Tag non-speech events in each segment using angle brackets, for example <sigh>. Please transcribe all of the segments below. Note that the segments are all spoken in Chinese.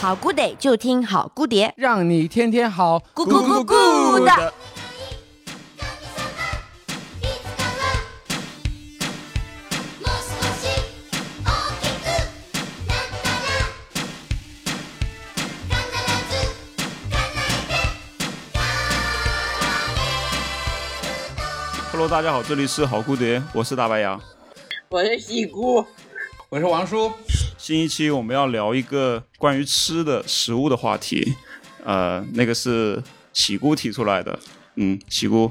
好 good day 就听好 good 碟，让你天天好，咕咕咕咕的。Hello，大家好，这里是好蝴蝶，我是大白牙。我是喜姑，我是王叔。新一期我们要聊一个关于吃的食物的话题，呃，那个是喜姑提出来的。嗯，喜姑，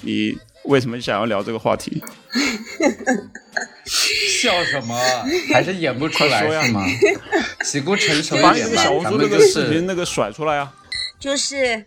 你为什么想要聊这个话题？<laughs> 笑什么？还是演不出来说呀是吗？喜姑成熟把你那个一点吧，咱小红书那个视频那个甩出来啊！就是，<laughs>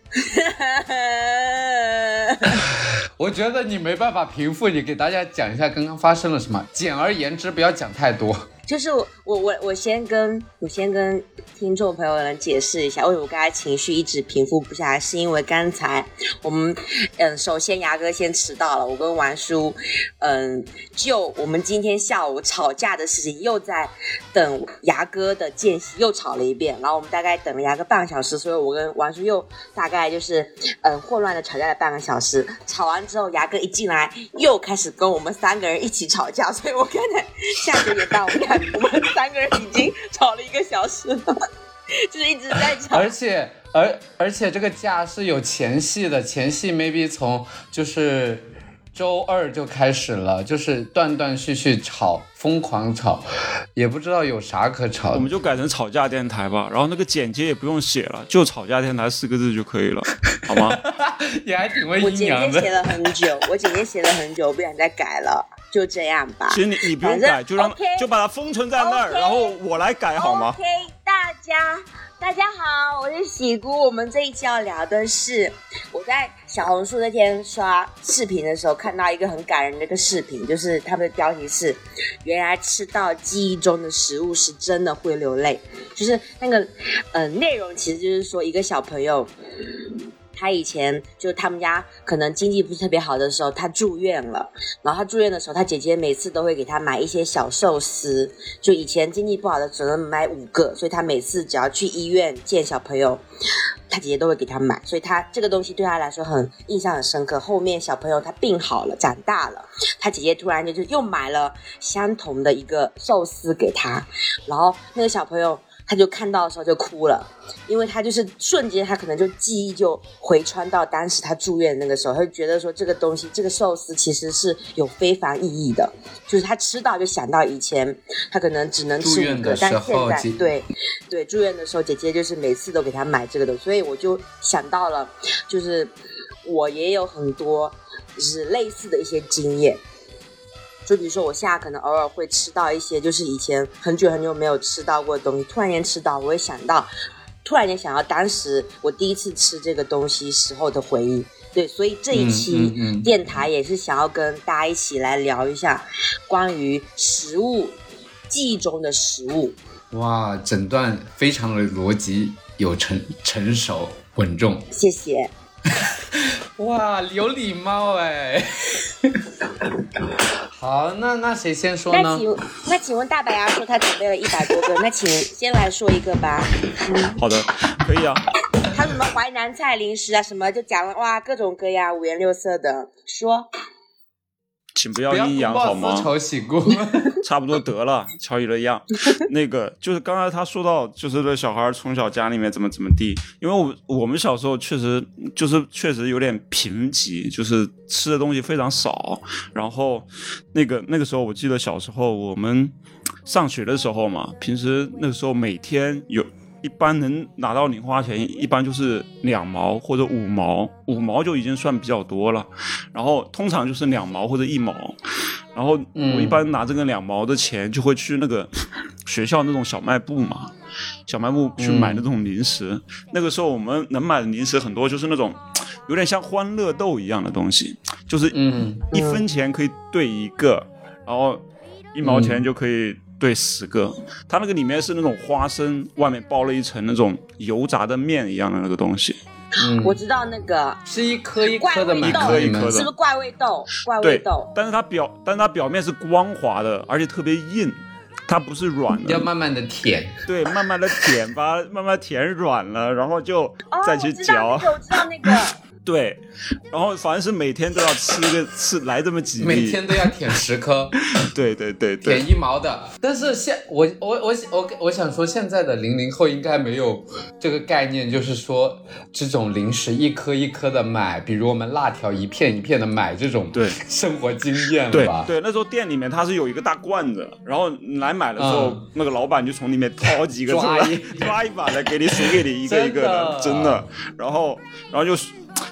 我觉得你没办法平复，你给大家讲一下刚刚发生了什么。简而言之，不要讲太多。就是我我我我先跟我先跟听众朋友们解释一下，为什么刚才情绪一直平复不下来，是因为刚才我们嗯，首先牙哥先迟到了，我跟王叔嗯，就我们今天下午吵架的事情，又在等牙哥的间隙又吵了一遍，然后我们大概等了牙哥半个小时，所以我跟王叔又大概就是嗯混乱的吵架了半个小时，吵完之后牙哥一进来又开始跟我们三个人一起吵架，所以我刚才 <laughs> 下着眼到我们俩 <laughs> 我们三个人已经吵了一个小时了，就是一直在吵。而且，而而且这个架是有前戏的，前戏 maybe 从就是周二就开始了，就是断断续续吵，疯狂吵，也不知道有啥可吵的。我们就改成吵架电台吧，然后那个简介也不用写了，就吵架电台四个字就可以了，<laughs> 好吗？你还挺会我阴阳的。简介写了很久，我简介写了很久，我不想再改了，就这样吧。其实你你不用改，就让就把它封存在那儿然后我来改好吗？OK，大家大家好，我是喜姑。我们这一期要聊的是我在小红书那天刷视频的时候看到一个很感人的一个视频，就是他们的标题是“原来吃到记忆中的食物是真的会流泪”，就是那个呃内容其实就是说一个小朋友。他以前就他们家可能经济不是特别好的时候，他住院了。然后他住院的时候，他姐姐每次都会给他买一些小寿司。就以前经济不好的只能买五个，所以他每次只要去医院见小朋友，他姐姐都会给他买。所以他这个东西对他来说很印象很深刻。后面小朋友他病好了，长大了，他姐姐突然就就又买了相同的一个寿司给他，然后那个小朋友。他就看到的时候就哭了，因为他就是瞬间，他可能就记忆就回穿到当时他住院那个时候，他就觉得说这个东西，这个寿司其实是有非凡意义的，就是他吃到就想到以前他可能只能吃五个，但现在对对住院的时候，姐姐就是每次都给他买这个的，所以我就想到了，就是我也有很多就是类似的一些经验。就比如说，我现在可能偶尔会吃到一些，就是以前很久很久没有吃到过的东西，突然间吃到，我会想到，突然间想到当时我第一次吃这个东西时候的回忆。对，所以这一期电台也是想要跟大家一起来聊一下关于食物记忆中的食物。哇，整段非常的逻辑有成成熟稳重。谢谢。<laughs> 哇，有礼貌哎。<laughs> 好，那那谁先说呢？那请那请问大白牙说他准备了一百多个，<laughs> 那请先来说一个吧。嗯，好的，可以啊。他什么淮南菜、零食啊，什么就讲了哇，各种各样、五颜六色的说。请不要阴阳好吗。<laughs> 差不多得了，乔伊的样。<laughs> 那个就是刚才他说到，就是这小孩从小家里面怎么怎么地，因为我我们小时候确实就是确实有点贫瘠，就是吃的东西非常少。然后那个那个时候，我记得小时候我们上学的时候嘛，平时那个时候每天有。一般能拿到零花钱，一般就是两毛或者五毛，五毛就已经算比较多了。然后通常就是两毛或者一毛。然后我一般拿这个两毛的钱，就会去那个学校那种小卖部嘛，小卖部去买那种零食。那个时候我们能买的零食很多，就是那种有点像欢乐豆一样的东西，就是嗯一分钱可以兑一个，然后一毛钱就可以兑十个。它那个里面是那种花生，外面包了一层那种油炸的面一样的那个东西。嗯，我知道那个 <laughs> 是一颗一颗的买味豆，吗？你们一颗的是不是怪味豆？怪味豆，，但是它表，但是它表面是光滑的，而且特别硬，它不是软的。要慢慢的舔。对，慢慢的舔，把它慢慢舔软了，然后就哦，再去我知道嚼。那个，我知道那个，对，然后反正是每天都要吃个吃来这么几粒。每天都要舔十颗，对对对对舔，一毛的。但是现我我我我我想说，现在的零零后应该没有这个概念，就是说这种零食一颗一颗的买，比如我们辣条一片一片的买这种对 <laughs> 生活经验了对吧？对，那时候店里面它是有一个大罐子，然后你来买的时候，嗯那个老板就从里面掏几个出来抓一，抓一把来给你数给你一个 <laughs> 一个的真的。然后，然后就，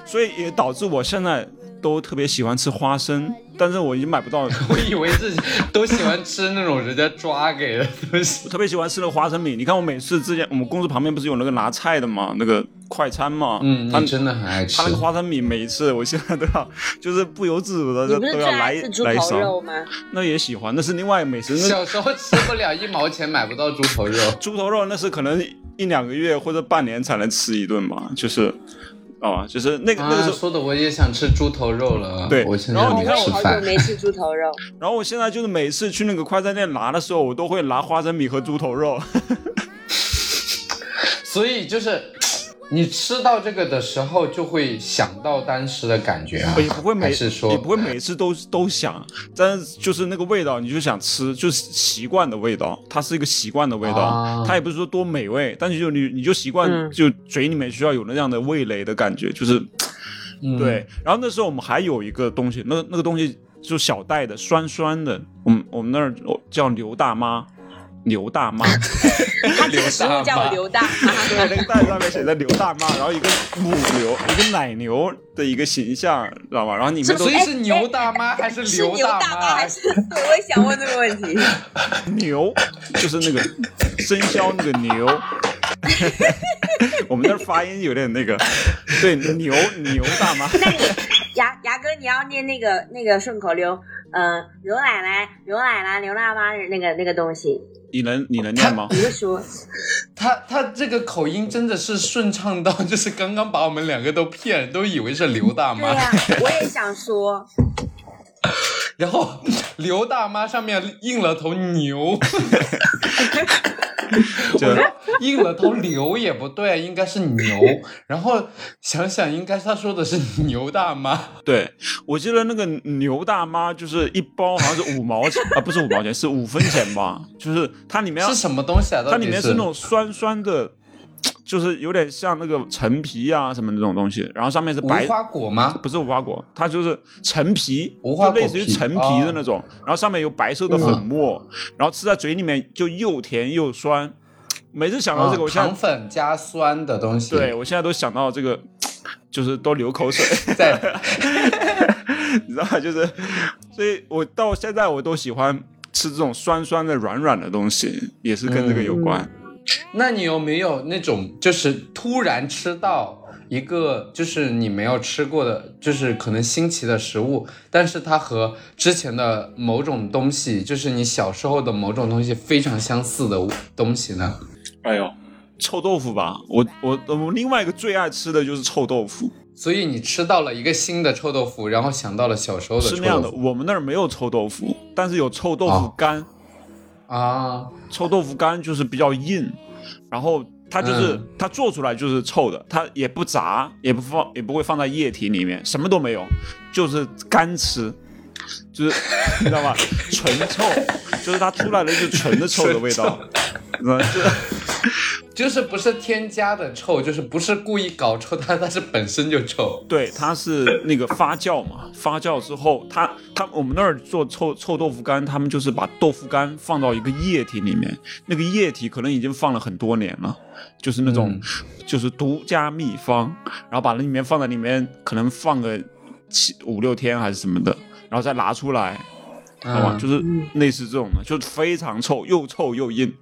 所以也导致我现在都特别喜欢吃花生，但是我已经买不到。<laughs> 我以为自己都喜欢吃那种人家抓给的东西 <laughs> 我。特别喜欢吃那个花生米，你看我每次之前我们公司旁边不是有那个拿菜的嘛，那个快餐嘛，嗯，他你真的很爱吃他那。个花生米，每一次我现在都要，<laughs> 就是不由自主的都要来来一勺。头肉吗？那也喜欢，那是另外美食。小时候吃不了一毛钱买不到猪头肉，猪头肉那是可能一两个月或者半年才能吃一顿吧，就是，啊，就是那个、那个啊，时候，说的我也想吃猪头肉了。对我现在哦，没然后你看吃饭我好久。没吃猪头肉，<laughs> 然后我现在就是每次去那个快餐店拿的时候，我都会拿花生米和猪头肉。<laughs> 所以就是你吃到这个的时候，就会想到当时的感觉啊，也不会每次说也不会每次都都想，但是就是那个味道，你就想吃，就是习惯的味道，它是一个习惯的味道，啊。它也不是说多美味，但是就你你就习惯，嗯。就嘴里面需要有那样的味蕾的感觉，就是嗯。对。然后那时候我们还有一个东西，那那个东西就小袋的，酸酸的，我们我们那儿叫刘大妈，刘大妈。<laughs> 它这个食物叫我刘大妈。对，那个袋子上面写着刘大妈，然后一个母牛，一个奶牛的一个形象，知道吧？然后你们都所以是牛大妈还是是刘牛大妈？还是？我也想问这个问题。牛，就是那个生肖那个牛。<laughs> 我们那儿发音有点那个，对牛牛大妈，那你牙牙哥，你要念那个那个顺口溜，嗯、刘奶奶、刘奶奶、刘大妈的那个那个东西，你能你能念吗？你就说。<laughs> 他他这个口音真的是顺畅到，<laughs> 就是刚刚把我们两个都骗，都以为是刘大妈。对呀、我也想说，<laughs> 然后刘大妈上面印了头牛，<laughs> 就硬了头牛也不对，应该是牛。<laughs> 然后想想，应该他说的是牛大妈。<laughs> 对，我记得那个牛大妈就是一包好像是五毛钱啊，不是五毛钱，是五分钱吧？就是它里面是什么东西啊？它里面是那种酸酸的，就是有点像那个陈皮啊什么那种东西，然后上面是白，无花果吗？不是无花果，它就是陈皮，无花果就类似于陈皮的那种，然后上面有白色的粉末，然后吃在嘴里面就又甜又酸。每次想到这个，啊我现在糖粉加酸的东西。对我现在都想到这个，就是都流口水。<laughs> 在 <laughs> 你知道吗？就是，所以我到现在我都喜欢吃这种酸酸的、软软的东西，也是跟这个有关。那你有没有那种就是突然吃到一个就是你没有吃过的，就是可能新奇的食物，但是它和之前的某种东西，就是你小时候的某种东西非常相似的东西呢？哎呦，臭豆腐吧，我我我另外一个最爱吃的就是臭豆腐，所以你吃到了一个新的臭豆腐，然后想到了小时候的臭是那样的。我们那儿没有臭豆腐，但是有臭豆腐干。啊，臭豆腐干就是比较硬，然后它就是、嗯它做出来就是臭的，它也不炸，也不放，也不会放在液体里面，什么都没有，就是干吃。就是 <laughs> 你知道吗？纯臭，就是它出来的就是纯的臭的味道，<laughs> 嗯，就 <laughs> 就是不是添加的臭，就是不是故意搞臭它，它是本身就臭。对，它是那个发酵嘛，发酵之后，它它我们那儿做臭臭豆腐干，他们就是把豆腐干放到一个液体里面，那个液体可能已经放了很多年了，就是那种、嗯就是独家秘方，然后把那里面放在里面，可能放个七五六天还是什么的，然后再拿出来。知道吗？嗯。就是类似这种的，就非常臭，又臭又硬，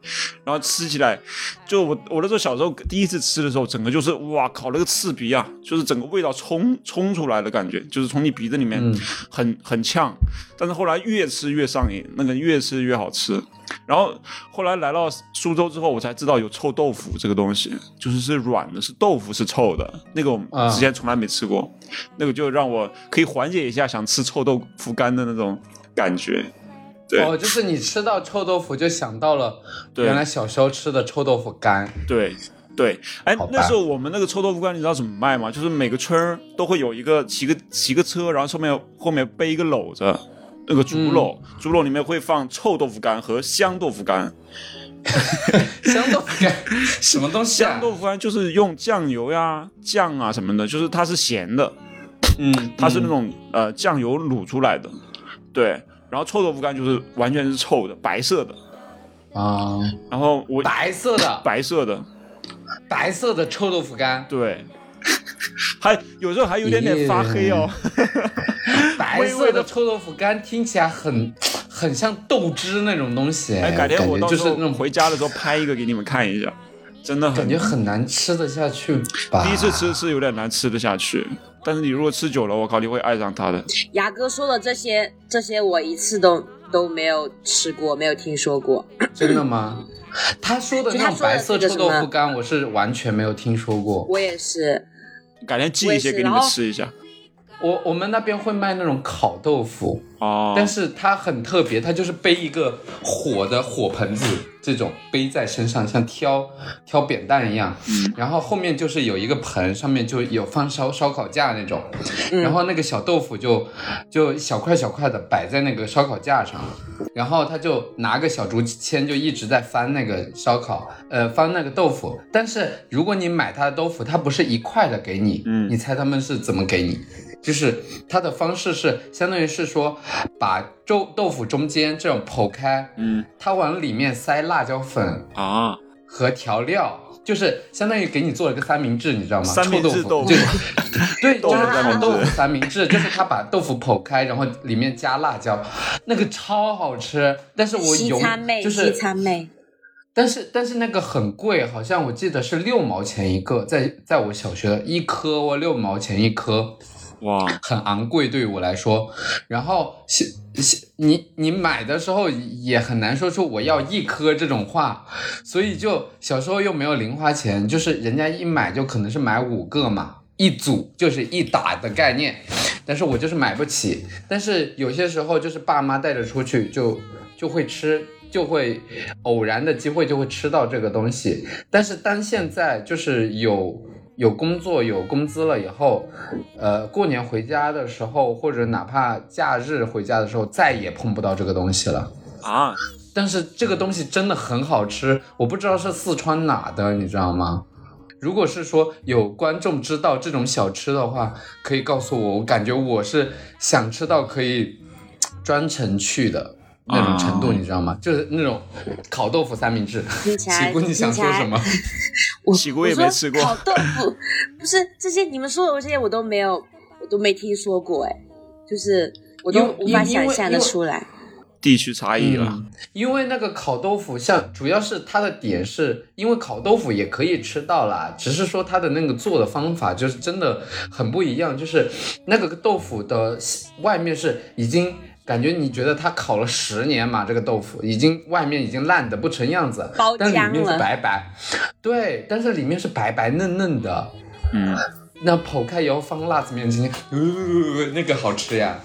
然后吃起来，就我我那时候小时候第一次吃的时候，整个就是哇靠，那个刺鼻啊，就是整个味道冲冲出来的感觉，就是从你鼻子里面嗯很、很呛，但是后来越吃越上瘾，那个越吃越好吃，然后后来来到苏州之后，我才知道有臭豆腐这个东西，就是是软的，是豆腐是臭的，那个我啊之前从来没吃过，那个就让我可以缓解一下想吃臭豆腐干的那种感觉。对、哦，就是你吃到臭豆腐就想到了对原来小时候吃的臭豆腐干。对对，哎，那时候我们那个臭豆腐干你知道怎么卖吗？就是每个村儿都会有一个骑个骑个车，然后上面后面背一个篓子。那个竹篓，竹篓里面会放臭豆腐干和香豆腐干。<laughs> 香豆腐干什么东西啊？香豆腐干就是用酱油呀、酱啊什么的，就是它是咸的，嗯，它是那种、呃酱油卤出来的，对。然后臭豆腐干就是完全是臭的，白色的。啊、然后我白色的？白色的，白色的臭豆腐干，对，还有时候还有点点发黑哦。<laughs> 白色的臭豆腐干听起来很很像豆汁那种东西。哎，改天我到时候就是那种回家的时候拍一个给你们看一下，真的很感觉很难吃得下去吧？第一次吃是有点难吃得下去，但是你如果吃久了，我靠，你会爱上它的。牙哥说的这些，这些我一次都都没有吃过，没有听说过。真的吗？<coughs> 他说的那种白色臭豆腐干，我是完全没有听说过。我也是，改天寄一些给你们吃一下。我我们那边会卖那种烤豆腐，哦，但是它很特别，它就是背一个火的火盆子，这种背在身上，像挑挑扁担一样。嗯然后后面就是有一个盆，上面就有放烧烧烤架那种，嗯然后那个小豆腐就就小块小块的摆在那个烧烤架上，然后他就拿个小竹签就一直在翻那个烧烤，呃，翻那个豆腐。但是如果你买他的豆腐，他不是一块的给你，嗯你猜他们是怎么给你？就是它的方式是，相当于是说，把豆豆腐中间这种剖开，嗯它往里面塞辣椒粉啊，和调料，就是相当于给你做了个三明治，你知道吗？三明治豆腐臭豆腐，就对，就是 <laughs> 腐三明治豆腐三明治，就是他把豆腐剖开，然后里面加辣椒，那个超好吃。但是我西永餐妹，就是西餐妹，但是但是那个很贵，好像我记得是六毛钱一个，在在我小学一颗哦，六毛钱一颗。哇，很昂贵对于我来说。然后是是你你买的时候也很难说出我要一颗这种话，所以就小时候又没有零花钱，就是人家一买就可能是买五个嘛。一组就是一打的概念，但是我就是买不起。但是有些时候就是爸妈带着出去就就会吃，就会偶然的机会就会吃到这个东西。但是当现在就是有有工作有工资了以后，呃，过年回家的时候，或者哪怕假日回家的时候，再也碰不到这个东西了。啊，但是这个东西真的很好吃，我不知道是四川哪的，你知道吗？如果是说有观众知道这种小吃的话，可以告诉我，我感觉我是想吃到可以专程去的那种程度，啊你知道吗？就是那种烤豆腐三明治。<laughs> 喜姑，你想说什么？我喜姑也没吃过烤豆腐，不是这些你们说的这些我都没有，我都没听说过，哎，就是我都无法想象的出来。地区差异了。嗯，因为那个烤豆腐像，主要是它的点是，因为烤豆腐也可以吃到啦，只是说它的那个做的方法就是真的很不一样，就是那个豆腐的外面是已经。感觉你觉得它烤了十年嘛？这个豆腐已经外面已经烂的不成样子，包但里面是白白，对，但是里面是白白嫩嫩的。嗯，那剖开以后放辣子面筋，呃，那个好吃呀，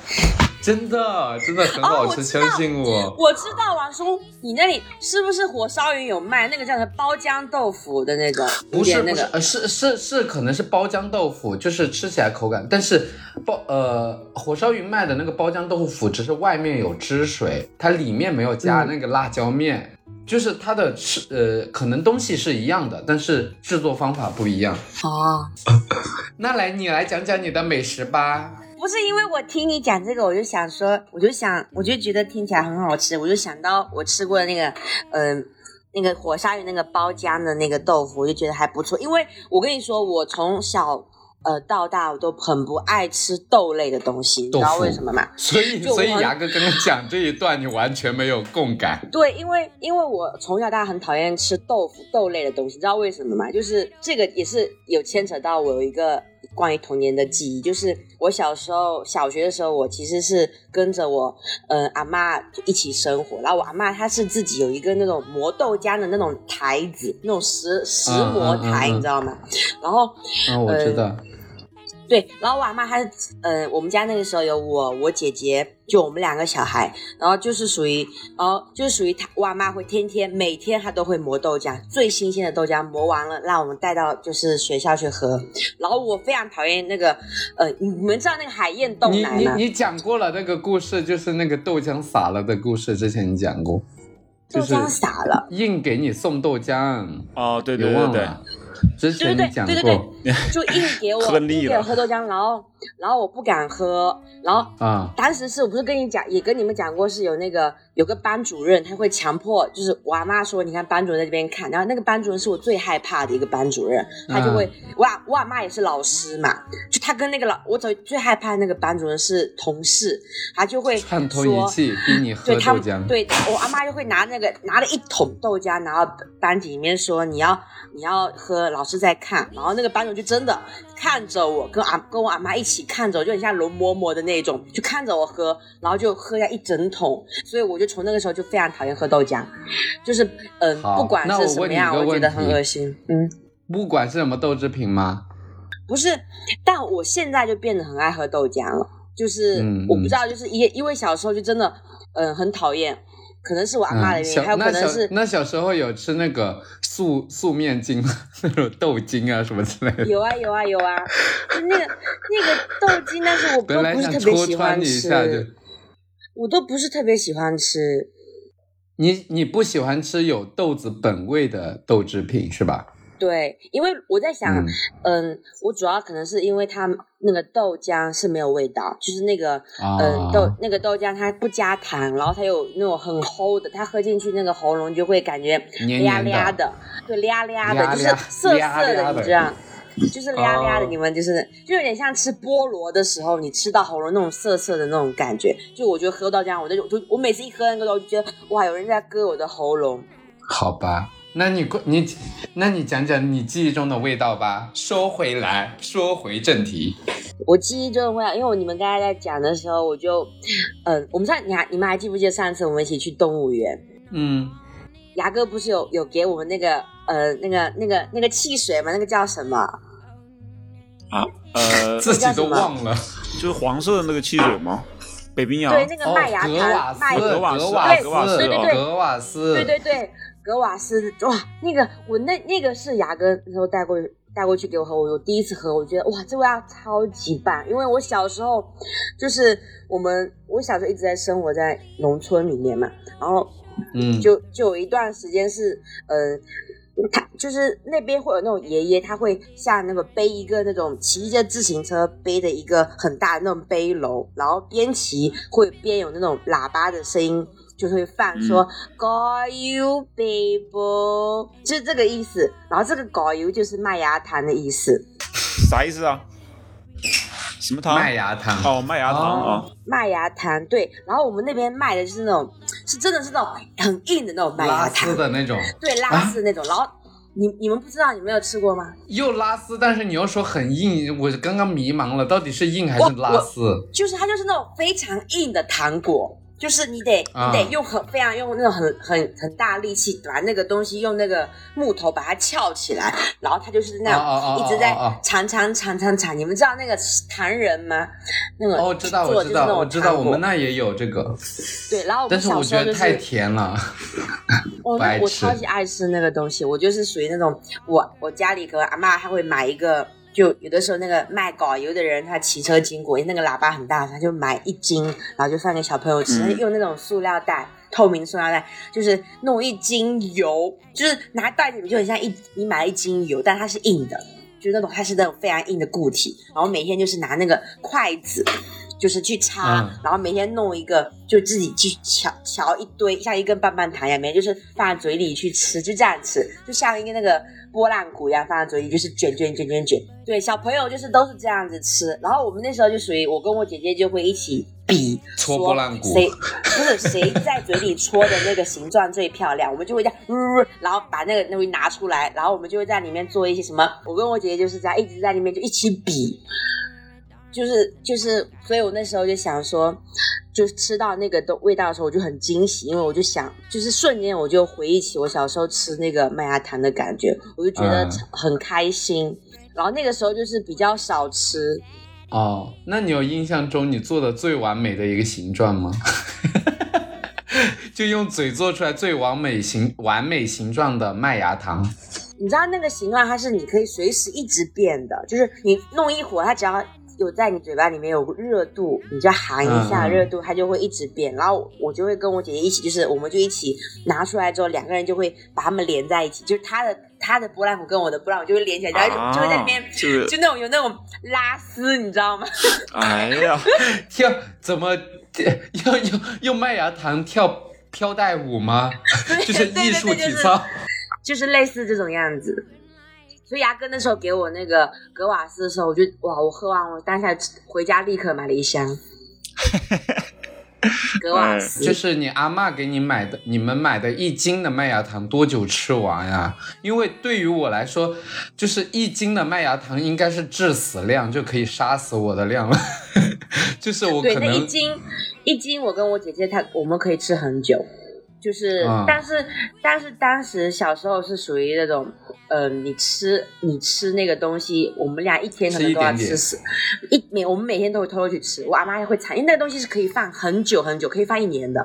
真的真的很好吃，相信我。我知道王叔，你那里是不是火烧云有卖那个叫什么包浆豆腐的那种？不是不是，有点那个呃，是是是，可能是包浆豆腐，就是吃起来口感，但是包呃火烧云卖的那个包浆豆腐，只是外面有汁水，它里面没有加那个辣椒面，就是它的吃呃可能东西是一样的，但是制作方法不一样。哦，<laughs> 那来你来讲讲你的美食吧。不是因为我听你讲这个，我就想说，我就想，我就觉得听起来很好吃，我就想到我吃过的那个，嗯、那个火鲨鱼那个包浆的那个豆腐，我就觉得还不错。因为我跟你说，我从小呃到大我都很不爱吃豆类的东西，你知道为什么吗？所以所以牙哥刚刚讲这一段，你完全没有共感。对，因为因为我从小到大很讨厌吃豆腐豆类的东西，你知道为什么吗？就是这个也是有牵扯到我有一个关于童年的记忆，就是我小时候小学的时候，我其实是跟着我呃阿妈一起生活，然后我阿妈她是自己有一个那种磨豆浆的那种台子，那种石石磨台，你知道吗？然后嗯，我知道。对，然后我阿妈她是，呃，我们家那个时候有我、我姐姐，就我们两个小孩，然后就是属于，然后就是属于她，我阿妈会天天每天她都会磨豆浆，最新鲜的豆浆磨完了，让我们带到就是学校去喝。然后我非常讨厌那个，呃，你们知道那个海燕豆你奶吗？你你讲过了那个故事，就是那个豆浆洒了的故事，之前你讲过，就是豆浆洒了，硬给你送豆浆，哦，对对对对，之对对前你讲对对对过对，就硬给我 <laughs> 给我喝豆浆，然后然后我不敢喝，然后啊，当时是我不是跟你讲，也跟你们讲过，是有那个有个班主任，他会强迫，就是我阿妈说，你看班主任在这边看，然后那个班主任是我最害怕的一个班主任，他就会，我阿我阿妈也是老师嘛，就他跟那个老我最最害怕那个班主任是同事，他就会串通说一气逼你喝豆对他对我阿妈就会拿那个拿了一桶豆浆，然后班级里面说你要你要喝，老师在看，然后那个班主就真的看着我跟阿跟我阿妈一起看着我，就很像容嬷嬷的那种，就看着我喝，然后就喝下一整桶，所以我就从那个时候就非常讨厌喝豆浆，就是嗯，不管是什么样，我觉得很恶心，嗯。不管是什么豆制品吗？不是，但我现在就变得很爱喝豆浆了。就是、我不知道，就是因因为小时候就真的，嗯、很讨厌，可能是我阿妈的嗯，原因，小还有可能是那小时候有吃那个素素面筋 <laughs> 那种豆筋啊什么之类的，有啊有啊有啊，就那个那个豆筋，但是我都本来不是特别喜欢吃，。我都不是特别喜欢吃。你你不喜欢吃有豆子本味的豆制品是吧？对，因为我在想，嗯嗯我主要可能是因为它那个豆浆是没有味道，就是那个，啊嗯、豆那个豆浆它不加糖，然后它有那种很齁的，它喝进去那个喉咙就会感觉俩黏黏的对，俩俩的，就是涩涩的，你知道。就是俩俩的，哦你们就是就有点像吃菠萝的时候，你吃到喉咙那种涩涩的那种感觉。就我觉得喝豆浆，我就就我每次一喝那个豆，就觉得哇，有人在割我的喉咙。好吧，那你你那你讲讲你记忆中的味道吧。说回来，说回正题，我记忆中的味道，因为我你们刚才在讲的时候，我就，嗯，我们上你还你们还记不记得上次我们一起去动物园，嗯，牙哥不是有有给我们那个呃那个那个那个汽水吗？那个叫什么？啊，呃，自己都忘了。就是黄色的那个汽水吗？北冰洋。对，那个哦，麦芽糖，麦，格瓦斯格瓦对格瓦斯对对对格瓦斯，对对对，格瓦斯，哇，那个我那那个是牙哥那时候带过去带过去给我喝，我我第一次喝，我觉得哇，这味道超级棒，因为我小时候就是我们我小时候一直在生活在农村里面嘛，然后嗯，就就有一段时间是呃。他就是那边会有那种爷爷，他会像那个背一个那种骑着自行车背的一个很大的那种背篓，然后边骑会边有那种喇叭的声音，就会放说“加油，baby”，就是这个意思。然后这个“加油”就是麦芽糖的意思，啥意思啊？什么糖？麦芽糖。哦，麦芽糖啊。麦芽糖对。然后我们那边卖的就是那种，是真的是那种很硬的那种麦芽拉糖丝，的那种，对，拉丝的那种。然后你你们不知道，你没有吃过吗？又拉丝，但是你又说很硬，我刚刚迷茫了，到底是硬还是拉丝？就是它就是那种非常硬的糖果，就是你得、啊你得用很非常用那种很很很大力气把那个东西用那个木头把它翘起来，然后它就是那样、一直在铲铲铲铲铲。你们知道那个糖人吗？那个哦，知道，做我知道，的就是那种我知道，我们那也有这个，对，然后我们但是我小时候太甜了。哦，<laughs> 不爱吃那我超级爱吃那个东西，我就是属于那种我我家里可能阿妈还会买一个，就有的时候那个卖搞油的人他骑车经过，那个喇叭很大，他就买一斤，然后就放给小朋友吃，嗯用那种塑料袋。透明塑料袋，就是弄一斤油，就是拿袋子里面就很像一你买了一斤油，但它是硬的，就是那种它是那种非常硬的固体，然后每天就是拿那个筷子，就是去擦，嗯然后每天弄一个，就自己去敲敲一堆，像一根棒棒糖一样，每天就是放在嘴里去吃，就这样吃，就像一个那个拨浪鼓一样放在嘴里，就是卷卷卷卷卷。对，小朋友就是都是这样子吃。然后我们那时候就属于我跟我姐姐就会一起比戳说拨浪鼓谁不是谁在嘴里戳的那个形状最漂亮，我们就会这样，呃然后把那个东西拿出来，然后我们就会在里面做一些什么。我跟我姐姐就是这样一直在里面就一起比，就是就是，所以我那时候就想说，就吃到那个的味道的时候，我就很惊喜，因为我就想，就是瞬间我就回忆起我小时候吃那个麦芽糖的感觉，我就觉得嗯很开心。然后那个时候就是比较少吃，哦，那你有印象中你做的最完美的一个形状吗？<laughs> 就用嘴做出来最完美形完美形状的麦芽糖。你知道那个形状它是你可以随时一直变的，就是你弄一会儿，它只要有在你嘴巴里面有热度，你就含一下热度，它就会一直变。然后我就会跟我姐姐一起，就是我们就一起拿出来之后，两个人就会把它们连在一起，就是她的她的波浪鼓跟我的波浪鼓就会连起来，然后就就会在里面。啊就是就那种有那种拉丝，你知道吗？<laughs> 哎呀，<laughs> 跳怎么要用用麦芽糖跳飘带舞吗？<laughs> 就是艺术体操。就是类似这种样子。所以牙哥那时候给我那个格瓦斯的时候，我就哇，我喝完我当下回家立刻买了一箱 <laughs> 格瓦斯，就是你阿嬷给你买的，你们买的一斤的麦芽糖多久吃完呀？因为对于我来说，就是一斤的麦芽糖应该是致死量，就可以杀死我的量了。<laughs> 就是我对，可能那一斤一斤，我跟我姐姐她我们可以吃很久。就是，嗯但是但是当时小时候是属于那种，呃，你吃你吃那个东西，我们俩一天可能都要吃死，一每我们每天都会偷偷去吃，我阿妈也会馋，因为那个东西是可以放很久很久，可以放一年的，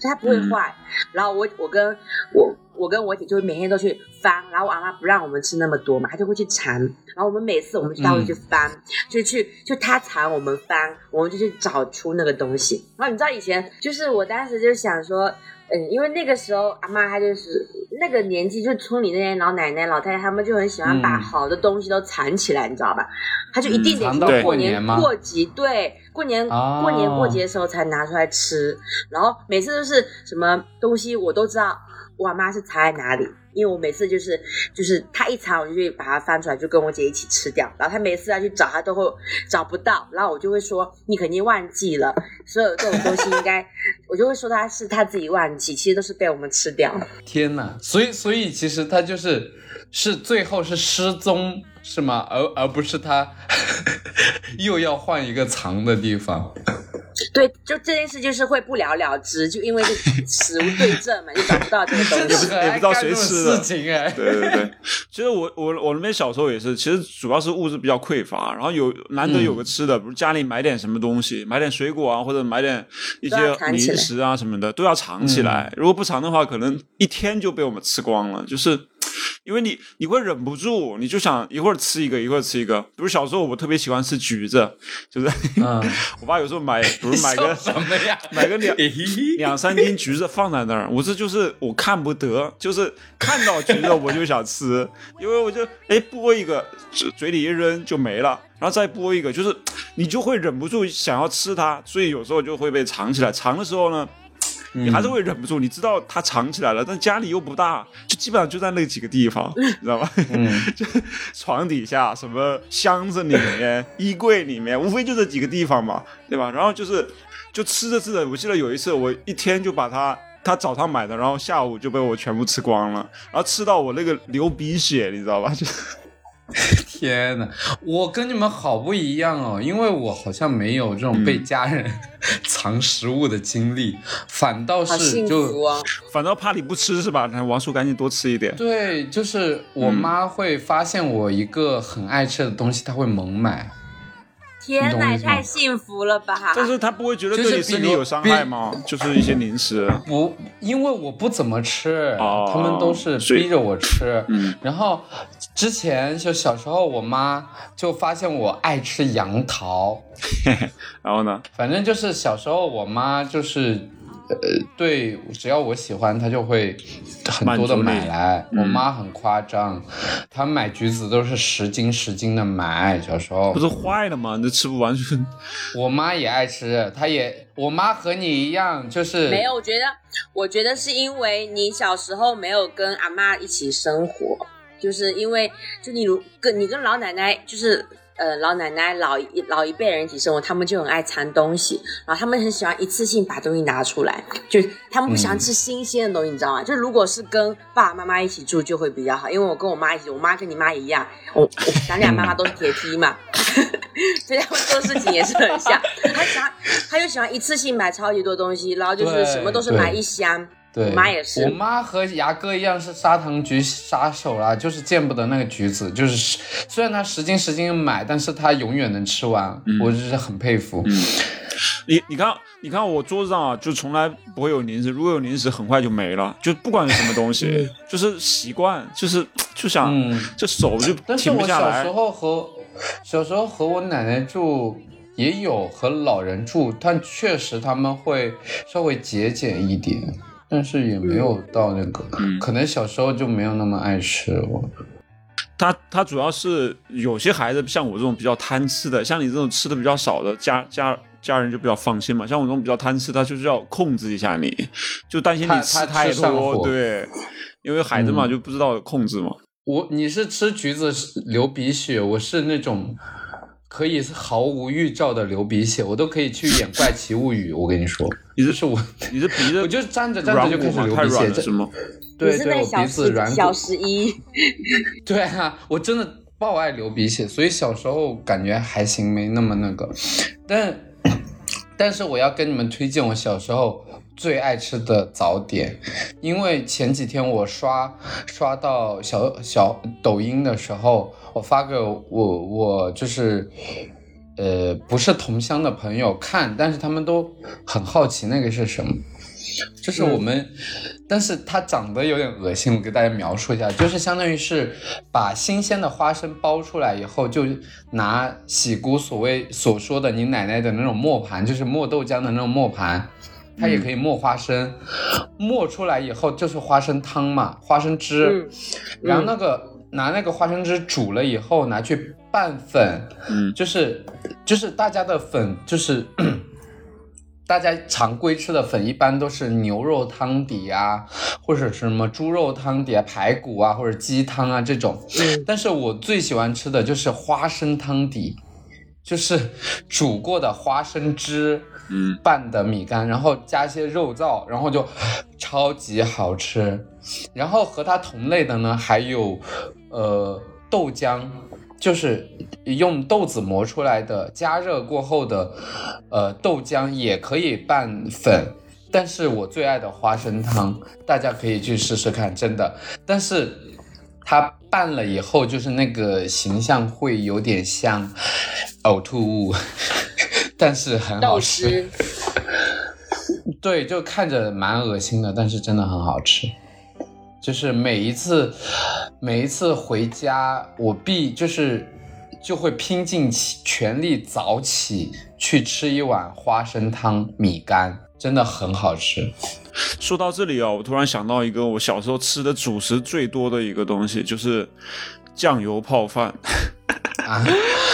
所以它不会嗯坏。然后我我跟我我跟我姐就会每天都去翻，然后我阿妈不让我们吃那么多嘛，她就会去馋。然后我们每次我们就她会去翻，就去就她馋我们翻，我们就去找出那个东西。然后你知道以前就是我当时就想说。嗯，因为那个时候阿妈她就是那个年纪，就是村里那些老奶奶、老太太，他们就很喜欢把嗯好的东西都藏起来，你知道吧？她就一定得藏到什么过过年过节，对，过年、哦过年过节的时候才拿出来吃。然后每次都是什么东西我都知道我阿妈是藏在哪里，因为我每次就是就是他一藏，我就去把它翻出来，就跟我姐一起吃掉。然后他每次要去找，他都会找不到，然后我就会说你肯定忘记了，所有这种东西应该，我就会说他是他自己忘记，其实都是被我们吃掉。天哪！所以所以其实他就是是最后是失踪是吗？而而不是他 <laughs> 又要换一个藏的地方。对，就这件事就是会不了了之，就因为就死无对证嘛，就找不到这个东西。<laughs> 也不知道谁吃的事情哎。对对对，<laughs> 其实我我我那边小时候也是，其实主要是物质比较匮乏，然后有难得有个吃的，比如家里买点什么东西，买点水果啊，或者买点一些零食啊什么的，都要藏起来。如果不藏的话，可能一天就被我们吃光了。就是因为你你会忍不住，你就想一会儿吃一个，一会儿吃一个。比如小时候我特别喜欢吃橘子，就是、嗯，<laughs> 我爸有时候买，比如买个 <laughs> 什么呀？买个两两三斤橘子放在那儿，我这就是我看不得，就是看到橘子我就想吃，因为我就哎剥一个嘴嘴里一扔就没了，然后再剥一个，就是你就会忍不住想要吃它，所以有时候就会被藏起来。藏的时候呢，你还是会忍不住，你知道它藏起来了，但家里又不大，就基本上就在那几个地方，<laughs> 你知道吧？<laughs> 嗯，就床底下、什么箱子里面、衣柜里面，无非就这几个地方嘛，对吧？然后就是就吃着吃着，我记得有一次我一天就把它。他早上买的，然后下午就被我全部吃光了，然后吃到我那个流鼻血，你知道吧？就 <laughs> <laughs> 天呐，我跟你们好不一样哦，因为我好像没有这种被家人 <laughs> 藏食物的经历，反倒是就！<laughs> 反倒怕你不吃是吧？那王叔赶紧多吃一点。对，就是我妈会发现我一个很爱吃的东西，她会猛买。天哪，太幸福了吧！但是他不会觉得对你身体有伤害吗？就是一些零食。不，因为我不怎么吃，哦他们都是逼着我吃。嗯然后之前就小时候，我妈就发现我爱吃杨桃，<laughs> 然后呢？反正就是小时候我妈就是。呃，对，只要我喜欢，他就会很多的买来。嗯我妈很夸张，她买橘子都是十斤十斤的买。小时候不，是坏了吗？你这吃不完就 <laughs> 我妈也爱吃，她也，我妈和你一样，就是没有，我觉得，我觉得是因为你小时候没有跟阿妈一起生活，就是因为就你如跟你跟老奶奶就是呃老奶奶老一老一辈人一起生活，他们就很爱藏东西，然后他们很喜欢一次性把东西拿出来，就他们不喜欢吃新鲜的东西，你知道吗？就如果是跟爸爸妈妈一起住就会比较好，因为我跟我妈一起，我妈跟你妈一样，我我咱俩妈妈都是铁梯嘛，所以他们做事情也是很像。他喜欢，他就喜欢一次性买超级多东西，然后就是什么都是买一箱。对，我妈也是我妈和牙哥一样是砂糖橘杀手啦，就是见不得那个橘子，就是虽然她十斤十斤买，但是她永远能吃完，我就是很佩服。你你看，你看我桌子上啊，就从来不会有零食，如果有零食，很快就没了。就不管是什么东西，就是习惯，就是就想，嗯这手就但是停不下来我小时。候和小时候和我奶奶住。也有和老人住，但确实他们会稍微节俭一点，但是也没有到那个，嗯可能小时候就没有那么爱吃。我他他主要是有些孩子像我这种比较贪吃的，像你这种吃的比较少的家家家人就比较放心嘛。像我这种比较贪吃，他就是要控制一下你，就担心你吃太多，对，因为孩子嘛、嗯就不知道控制嘛。我你是吃橘子流鼻血，我是那种可以毫无预兆的流鼻血，我都可以去演《怪奇物语》。我跟你说，<laughs> 你这是是我，你这鼻子我就站着站着就开始流鼻血，这软了是吗？对对，我鼻子软骨，小十一，<laughs> 对啊，我真的爆爱流鼻血，所以小时候感觉还行，没那么那个，但 <clears throat> 但是我要跟你们推荐我小时候最爱吃的早点，因为前几天我刷刷到小小抖音的时候，我发给我我就是。呃，不是同乡的朋友看，但是他们都很好奇那个是什么。就是我们，但是它长得有点恶心，我给大家描述一下，就是相当于是把新鲜的花生剥出来以后，就拿喜姑所谓所说的你奶奶的那种磨盘，就是磨豆浆的那种磨盘，它也可以磨花生，磨出来以后就是花生汤嘛，花生汁，嗯然后那个。拿那个花生汁煮了以后，拿去拌粉，嗯就是就是大家的粉，就是 <coughs> 大家常规吃的粉，一般都是牛肉汤底啊，或者是什么猪肉汤底啊、排骨啊，或者鸡汤啊这种。嗯但是我最喜欢吃的就是花生汤底，就是煮过的花生汁。嗯，拌的米干，然后加一些肉燥，然后就超级好吃。然后和它同类的呢，还有呃豆浆，就是用豆子磨出来的，加热过后的呃豆浆也可以拌粉。但是我最爱的花生汤，大家可以去试试看，真的。但是它拌了以后，就是那个形象会有点像呕吐物，<laughs> 但是很好吃。<laughs> 对，就看着蛮恶心的，但是真的很好吃。就是每一次，每一次回家，我必就是就会拼尽全力早起去吃一碗花生汤米干，真的很好吃。说到这里啊，我突然想到一个我小时候吃的主食最多的一个东西，就是酱油泡饭。啊，<laughs>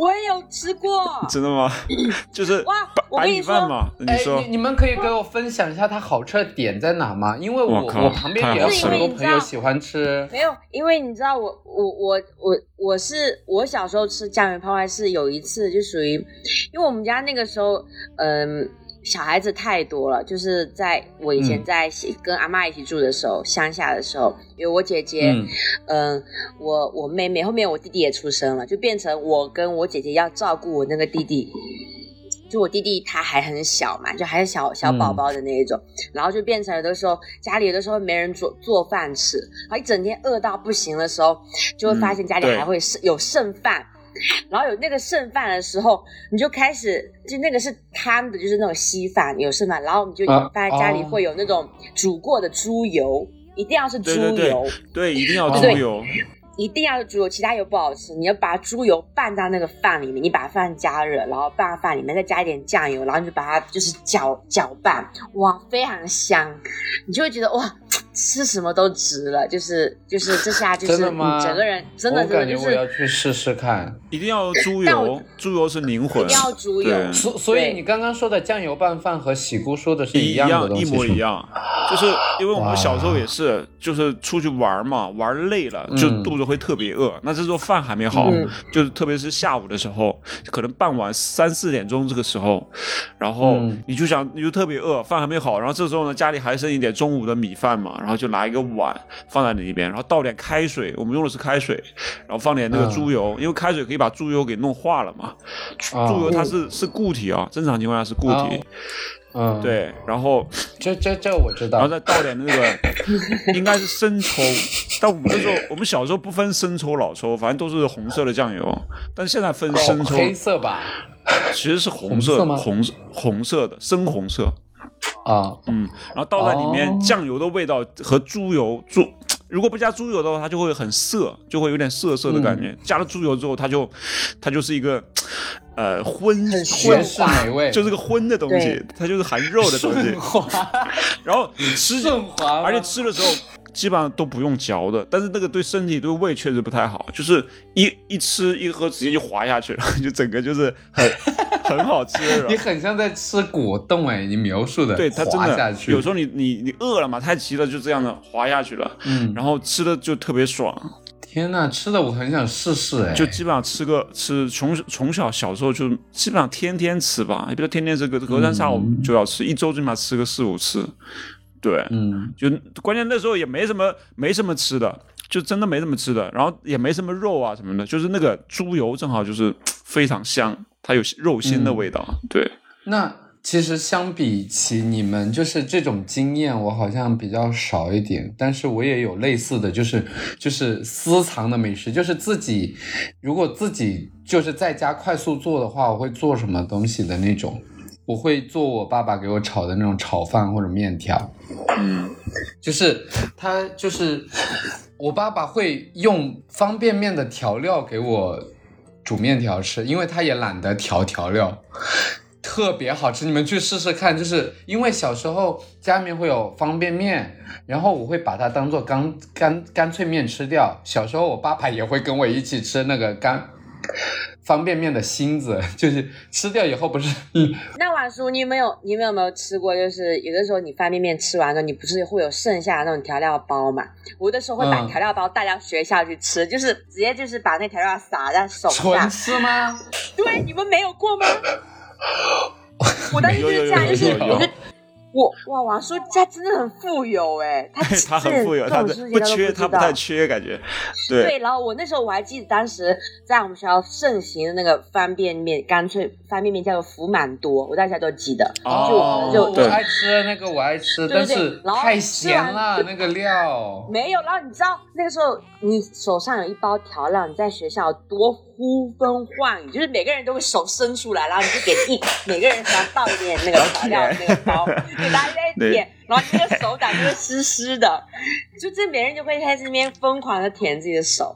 我也有吃过。<laughs> 真的吗？<coughs> 就是哇白白我跟你说米饭嘛。你哎，说你你们可以给我分享一下它好吃的点在哪吗？因为我我我旁边也有很多朋友喜欢吃。没有，因为你知道我我我我我是我小时候吃酱油泡菜是有一次就属于，因为我们家那个时候嗯。小孩子太多了，就是在我以前嗯在跟阿妈一起住的时候，乡下的时候，有我姐姐，嗯嗯，我我妹妹，后面我弟弟也出生了，就变成我跟我姐姐要照顾我那个弟弟。就我弟弟他还很小嘛，就还是小小宝宝的那一种，然后就变成有的时候家里有的时候没人做做饭吃，然后一整天饿到不行的时候，就会发现家里还会剩有剩饭。然后有那个剩饭的时候，你就开始就那个是汤的，就是那种稀饭有剩饭，然后你就啊发现家里哦会有那种煮过的猪油，一定要是猪对对油，对对，一定要对猪油。<laughs> 一定要是猪油，其他油不好吃。你要把猪油拌到那个饭里面，你把饭加热，然后拌到饭里面，再加一点酱油，然后你就把它就是搅搅拌，哇，非常香，你就会觉得哇，吃什么都值了，就是就是这下就是真的吗你整个人真的感觉真的就是我要去试试看。一定要猪油，猪油是灵魂一定。要猪油对，所所以你刚刚说的酱油拌饭和喜姑说的是一样的一模一样。就是因为我们小时候也是，就是出去玩嘛，玩累了就肚子会特别饿。那这时候饭还没好，嗯就是特别是下午的时候，可能傍晚三四点钟这个时候，然后嗯你就想你就特别饿，饭还没好，然后这时候呢家里还剩一点中午的米饭嘛，然后就拿一个碗放在里边，然后倒点开水，我们用的是开水，然后放点那个嗯猪油，因为开水可以把猪油给弄化了嘛。啊猪油它是是固体啊，正常情况下是固体，嗯，，对，然后这这这我知道。然后再倒点那个，应该是生抽。但我们那时候，我们小时候不分生抽、老抽，反正都是红色的酱油。但是现在分生抽，黑色吧？其实是红色红色吗红红色的深红色。啊，嗯，然后倒在里面，哦酱油的味道和猪油猪。如果不加猪油的话，它就会很涩，就会有点涩涩的感嗯。觉。加了猪油之后，它就它就是一个呃荤荤化美味，就是个荤的东西，它就是含肉的东西。<laughs> 然后你吃而且吃的时候基本上都不用嚼的，但是那个对身体对胃确实不太好，就是一一吃一喝直接就滑下去了，<laughs> 就整个就是很很好吃。<laughs> 你很像在吃果冻哎，你描述的，对它真的滑下去，有时候你你你饿了嘛，太急了，就这样的滑下去了，嗯，然后吃的就特别爽，天呐，吃的我很想试试哎，就基本上吃个吃从从小小时候就基本上天天吃吧，也不是天天吃，隔隔三差五就要吃，一周最起码吃个四五次，对，嗯就关键那时候也没什么没什么吃的，就真的没什么吃的，然后也没什么肉啊什么的，就是那个猪油正好就是非常香，它有肉腥的味道。对，那其实相比起你们，就是这种经验，我好像比较少一点。但是我也有类似的，就是就是私藏的美食，就是自己如果自己就是在家快速做的话，我会做什么东西的那种。我会做我爸爸给我炒的那种炒饭或者面条，嗯，就是他就是我爸爸会用方便面的调料给我煮面条吃，因为他也懒得调调料，特别好吃。你们去试试看，就是因为小时候家里面会有方便面，然后我会把它当做干干干脆面吃掉。小时候我爸爸也会跟我一起吃那个干。方便面的芯子，<laughs> 就是吃掉以后不是，嗯，那婉叔，你有没有你们有没有吃过？就是有的时候你方便面吃完了，你不是会有剩下的那种调料包嘛？我有的时候会把嗯调料包带到学校去吃，就是直接就是把那调料撒在手上纯上。吃吗？对，你们没有过吗？<laughs> 我当时就是这样，就是我就我哇，王叔家真的很富有哎，他 <laughs> 他很富有，他不这种事情他都，不知道它不太缺感觉。对，对，然后我那时候我还记得，当时在我们学校盛行的那个方便面，干脆方便面叫做福满多，我大家都记得。哦就我爱吃那个，我爱吃，对对但是太咸了，那个料。没有，然后你知道那个时候你手上有一包调料，你在学校多呼风唤雨，就是每个人都会手伸出来，然后你就给一 <laughs> 每个人手上倒一点那个调料 <laughs> 那个包，就大家在对点，然后那个手感就会湿湿的，就这每人就会开始那边疯狂的舔自己的手。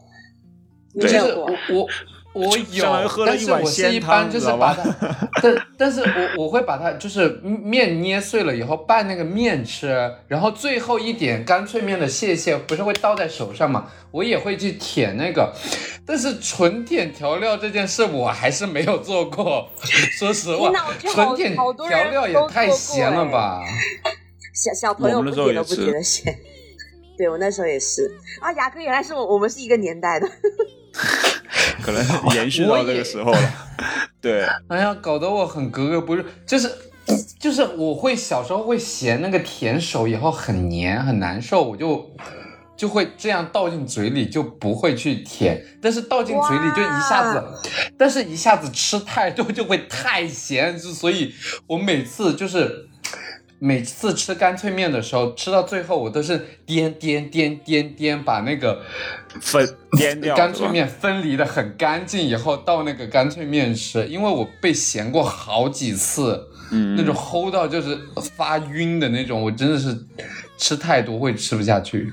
你对就是没有过我？我我有但是一碗我是一鲜汤般就是把它，但但是我我会把它就是面捏碎了以后拌那个面吃，然后最后一点干脆面的屑屑不是会倒在手上嘛，我也会去舔那个，但是纯舔调料这件事我还是没有做过，说实话纯舔调料也太咸了哎吧。<laughs> 小小朋友我们不点都不那时候也是觉得咸。<laughs> 对我那时候也是啊，牙哥原来是我我们是一个年代的。<laughs> 可能延续到这个时候了。<laughs> 对，哎呀，搞得我很格格不入，就是。就是我会小时候会嫌那个舔手以后很黏很难受，我就就会这样倒进嘴里，就不会去舔。但是倒进嘴里就一下子，但是一下子吃太多就会太咸，就所以我每次就是每次吃干脆面的时候，吃到最后我都是颠颠颠颠颠把那个分颠掉 <laughs> 干脆面分离的很干净以后，倒那个干脆面吃，因为我被咸过好几次，嗯，那种齁到就是发晕的那种，我真的是吃太多会吃不下去。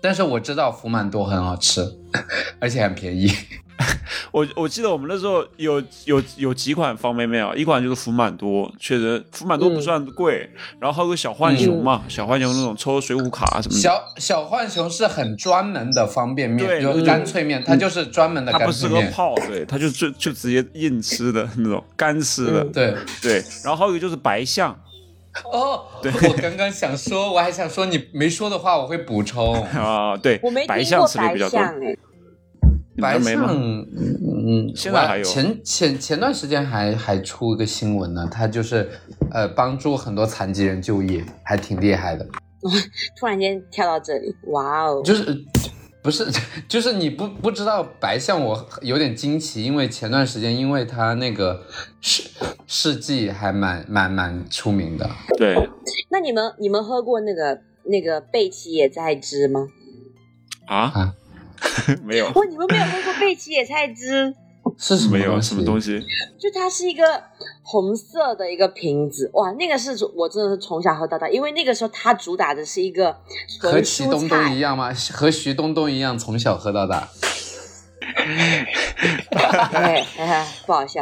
但是我知道福满多很好吃，<laughs> 而且很便宜。<laughs> 我我记得我们那时候有有有几款方便面啊，一款就是福满多，确实福满多不算贵，然后还有个小浣熊嘛，小浣熊那种抽水浒卡什么的，小小浣熊是很专门的方便面，对就是嗯干脆面，它就是专门的它不干脆面。适合泡，对，它就就就直接硬吃的那种干吃的，对，对，然后还有一个就是白象，哦，我刚刚想说，我还想说你没说的话，我会补充。<laughs> 啊，对，我没白象听过白吃的比较多，白象？嗯，现在还有前前前段时间还还出一个新闻呢，他就是呃帮助很多残疾人就业，还挺厉害的。突然间跳到这里，哇哦！就是不是 <laughs> 就是你不不知道白象，我有点惊奇，因为前段时间因为他那个事事迹还蛮蛮蛮出名的。对，那你们你们喝过那个那个贝奇野菜汁吗？啊啊，<laughs> 没有，哇，你们没有喝过贝奇野菜汁？<laughs> 是什么没有？什么东西，就它是一个红色的一个瓶子，哇，那个是我真的是从小喝到大，因为那个时候它主打的是一个和徐东东一，样吗？和徐东东一样，从小喝到大。对，哎不好笑。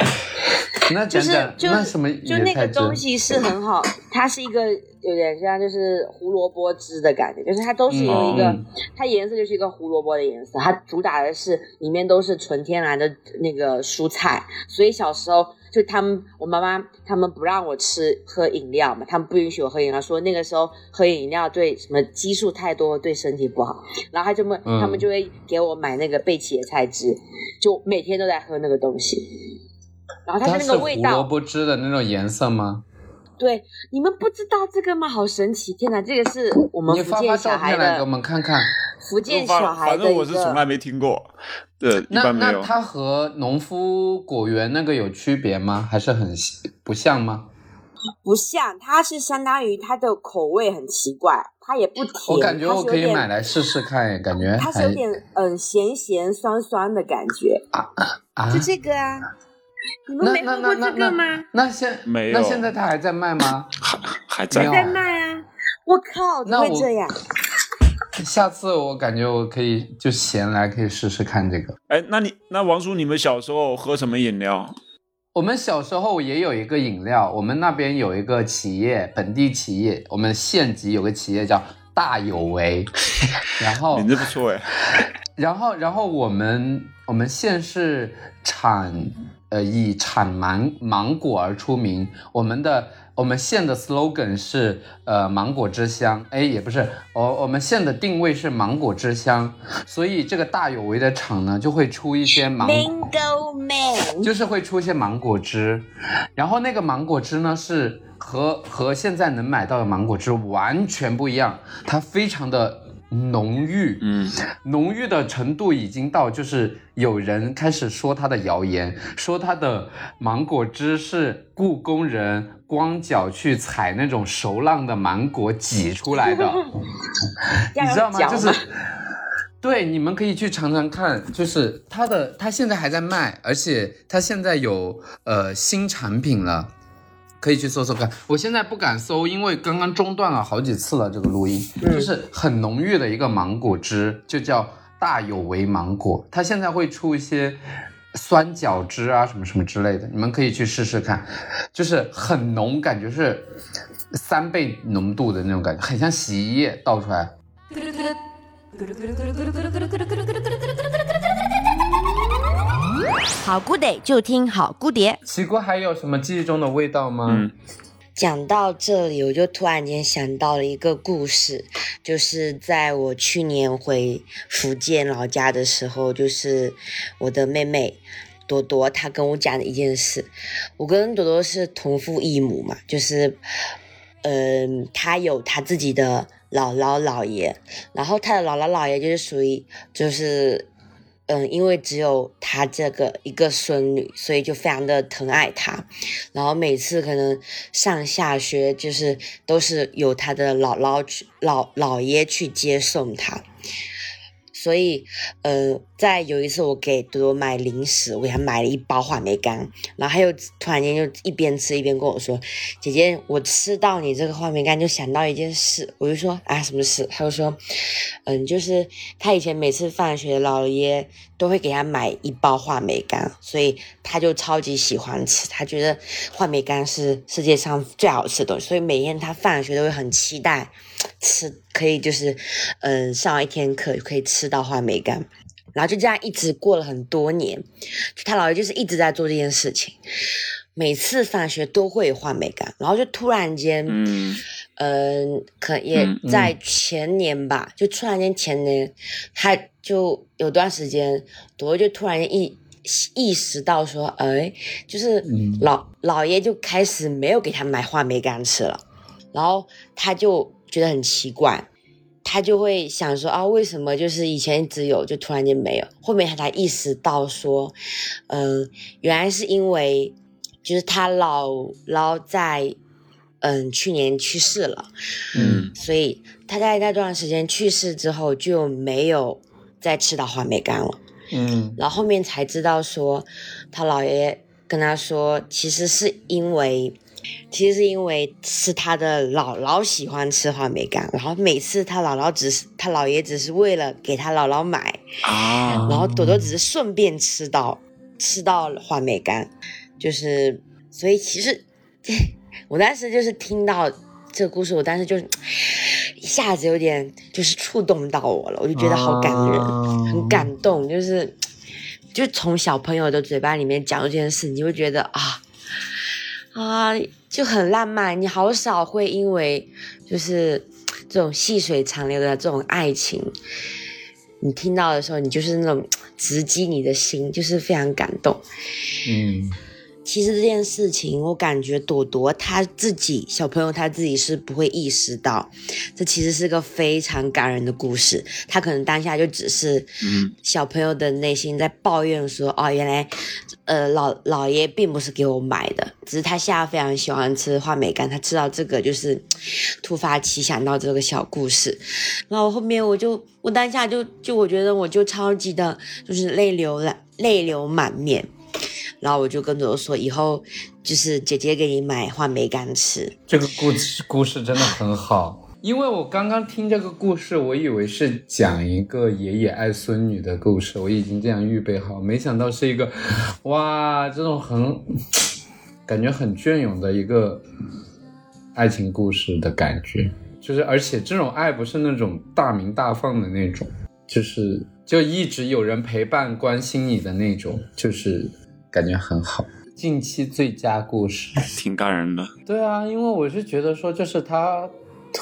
那就是就那什么就那个东西是很好，它是一个有点像就是胡萝卜汁的感觉，就是它都是有一个，它颜色就是一个胡萝卜的颜色，它主打的是里面都是纯天然的那个蔬菜，所以小时候就他们我妈妈他们不让我吃喝饮料嘛，他们不允许我喝饮料，说那个时候喝饮料对什么激素太多对身体不好，然后他就们、嗯他们就会给我买那个贝奇的菜汁，就每天都在喝那个东西。然后它它是是那个味胡萝道，卜汁的那种颜色吗？对，你们不知道这个吗？好神奇！天哪，这个是我们福建小孩的片来给我们看看。福建小孩反正的一个。我是从来没听过，对，一那般没有。那它和农夫果园那个有区别吗？还是很不像吗？<laughs> 不像，它是相当于它的口味很奇怪，它也不甜，我感觉我可以买来试试看，感觉它是有点嗯咸咸酸酸的感觉，啊就。这个啊，你们那没喝过那那那这个吗？那那现没有那现在他还在卖吗？还还在在卖啊！我靠，怎那我么会这样？<laughs> 下次我感觉我可以就闲来可以试试看这个。哎，那你那王叔，你们小时候喝什么饮料？我们小时候也有一个饮料，我们那边有一个企业，本地企业，我们县级有个企业叫大有为，<laughs> 然后名字不错哎。<laughs> 然后，然后我们我们县是产呃以产芒芒果而出名，我们的我们县的 slogan 是呃芒果之乡，哎也不是，我我们县的定位是芒果之乡，所以这个大有为的厂呢就会出一些芒 Mango Man，就是会出一些芒果汁，然后那个芒果汁呢是和和现在能买到的芒果汁完全不一样，它非常的浓郁，嗯，浓郁的程度已经到就是有人开始说他的谣言，说他的芒果汁是故宫人光脚去采那种熟烂的芒果挤出来的。<laughs> 你知道吗？就是对，你们可以去尝尝看，就是它的，它现在还在卖，而且它现在有呃新产品了。可以去搜搜看，我现在不敢搜，因为刚刚中断了好几次了。这个录音、就是很浓郁的一个芒果汁，就叫大有为芒果。它现在会出一些酸角汁啊，什么什么之类的，你们可以去试试看，就是很浓，感觉是三倍浓度的那种感觉，很像洗衣液倒出来。好姑得就听好姑爹。奇姑还有什么记忆中的味道吗？嗯，讲到这里，我就突然间想到了一个故事，就是在我去年回福建老家的时候，就是我的妹妹朵朵，她跟我讲的一件事。我跟朵朵是同父异母嘛，就是，嗯、她有她自己的姥姥姥爷，然后她的姥姥姥爷就是属于就是。嗯，因为只有他这个一个孙女，所以就非常的疼爱她。然后每次可能上下学就是都是由他的姥姥去老姥爷去接送他，所以呃，在有一次我给多多买零食，我给他买了一包话梅干，然后他又突然间就一边吃一边跟我说：“姐姐，我吃到你这个话梅干就想到一件事。”我就说：“啊，什么事？”他就说：“嗯，就是他以前每次放学，姥爷都会给他买一包话梅干，所以他就超级喜欢吃。他觉得话梅干是世界上最好吃的东西，所以每天他放学都会很期待吃，可以就是嗯上一天课可以吃到话梅干。然后就这样一直过了很多年，就他姥爷就是一直在做这件事情。每次放学都会有画眉干，然后就突然间，嗯嗯，可也嗯在前年吧，就突然间前年，他就有段时间，朵朵就突然间意意识到说，哎，就是嗯老、老爷就开始没有给他买话梅干吃了，然后他就觉得很奇怪。他就会想说啊，为什么就是以前一直有，就突然间没有？后面他才意识到说，嗯、原来是因为就是他姥姥在嗯去年去世了，嗯所以他在那段时间去世之后就没有再吃到话梅干了。嗯然后后面才知道说，他姥爷跟他说，其实是因为，其实是因为是他的姥姥喜欢吃话梅干，然后每次他姥姥只是他姥爷只是为了给他姥姥买，啊，然后朵朵只是顺便吃到吃到了话梅干，就是所以其实 <laughs> 我当时就是听到这个故事，我当时就一下子有点就是触动到我了，我就觉得好感人，啊很感动，就是就从小朋友的嘴巴里面讲这件事，你会觉得啊啊就很浪漫，你好少会因为就是这种细水长流的这种爱情。你听到的时候，你就是那种直击你的心，就是非常感动。嗯其实这件事情，我感觉朵朵她自己小朋友她自己是不会意识到，这其实是个非常感人的故事。她可能当下就只是嗯小朋友的内心在抱怨说：“哦，原来呃老老爷并不是给我买的，只是他现在非常喜欢吃话梅干，他知道这个就是突发奇想到这个小故事。然后后面我就我当下就就我觉得我就超级的，就是泪流了泪流满面。然后我就跟朵朵说，以后就是姐姐给你买话梅干吃。这个故事故事真的很好，因为我刚刚听这个故事，我以为是讲一个爷爷爱孙女的故事，我已经这样预备好，没想到是一个，哇，这种很感觉很隽永的一个爱情故事的感觉，就是而且这种爱不是那种大鸣大放的那种，就是就一直有人陪伴关心你的那种，就是感觉很好。近期最佳故事。<laughs> 挺感人的。对啊，因为我是觉得说，就是他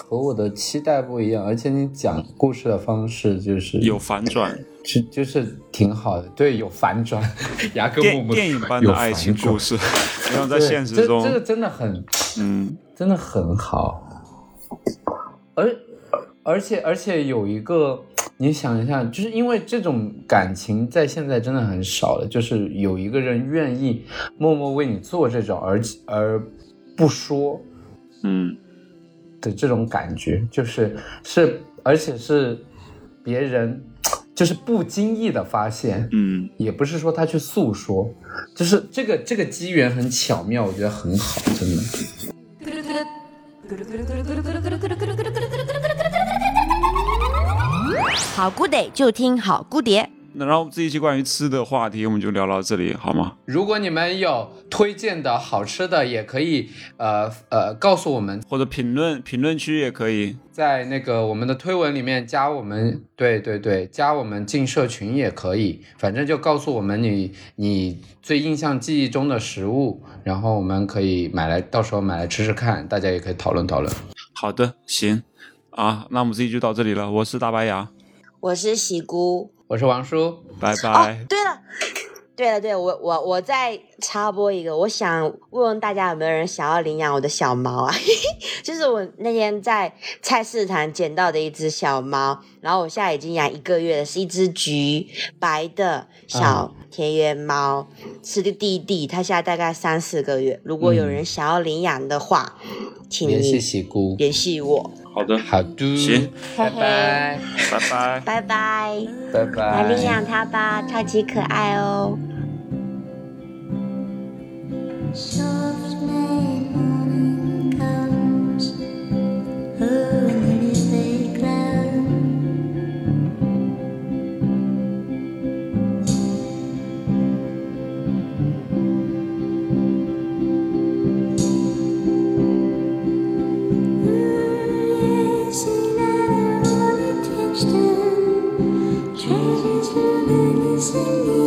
和我的期待不一样，而且你讲故事的方式就是有反转，就就是挺好的，对，有反转，<laughs> 牙根木木。电电影般有的爱情故事，然后在现实中，这这个真的很嗯。真的很好，而而且而且有一个，你想一下，就是因为这种感情在现在真的很少了，就是有一个人愿意默默为你做这种，而而不说，嗯的这种感觉，就是是，而且是别人就是不经意的发现，嗯，也不是说他去诉说，就是这个这个机缘很巧妙，我觉得很好，真的。好 good day 就听好姑爹。那然后这一期关于吃的话题我们就聊到这里，好吗？如果你们有推荐的好吃的，也可以呃呃告诉我们，或者评论评论区也可以。在那个我们的推文里面加我们，对对对，加我们进社群也可以，反正就告诉我们你你最印象记忆中的食物，然后我们可以买来，到时候买来吃吃看，大家也可以讨论讨论。好的，行啊，那我们这期就到这里了。我是大白牙，我是喜姑。我是王叔，拜拜。哦，对了，对了，对了我我我再插播一个，我想问问大家有没有人想要领养我的小猫啊？<laughs> 就是我那天在菜市场捡到的一只小猫，然后我现在已经养一个月了，是一只橘白的小田园猫，是个弟弟，它现在大概三四个月。如果有人想要领养的话，请联系喜姑。联系我，好的，好的，行，拜拜，拜拜。拜拜，拜拜。来领养它吧，超级可爱哦。少 Jesus.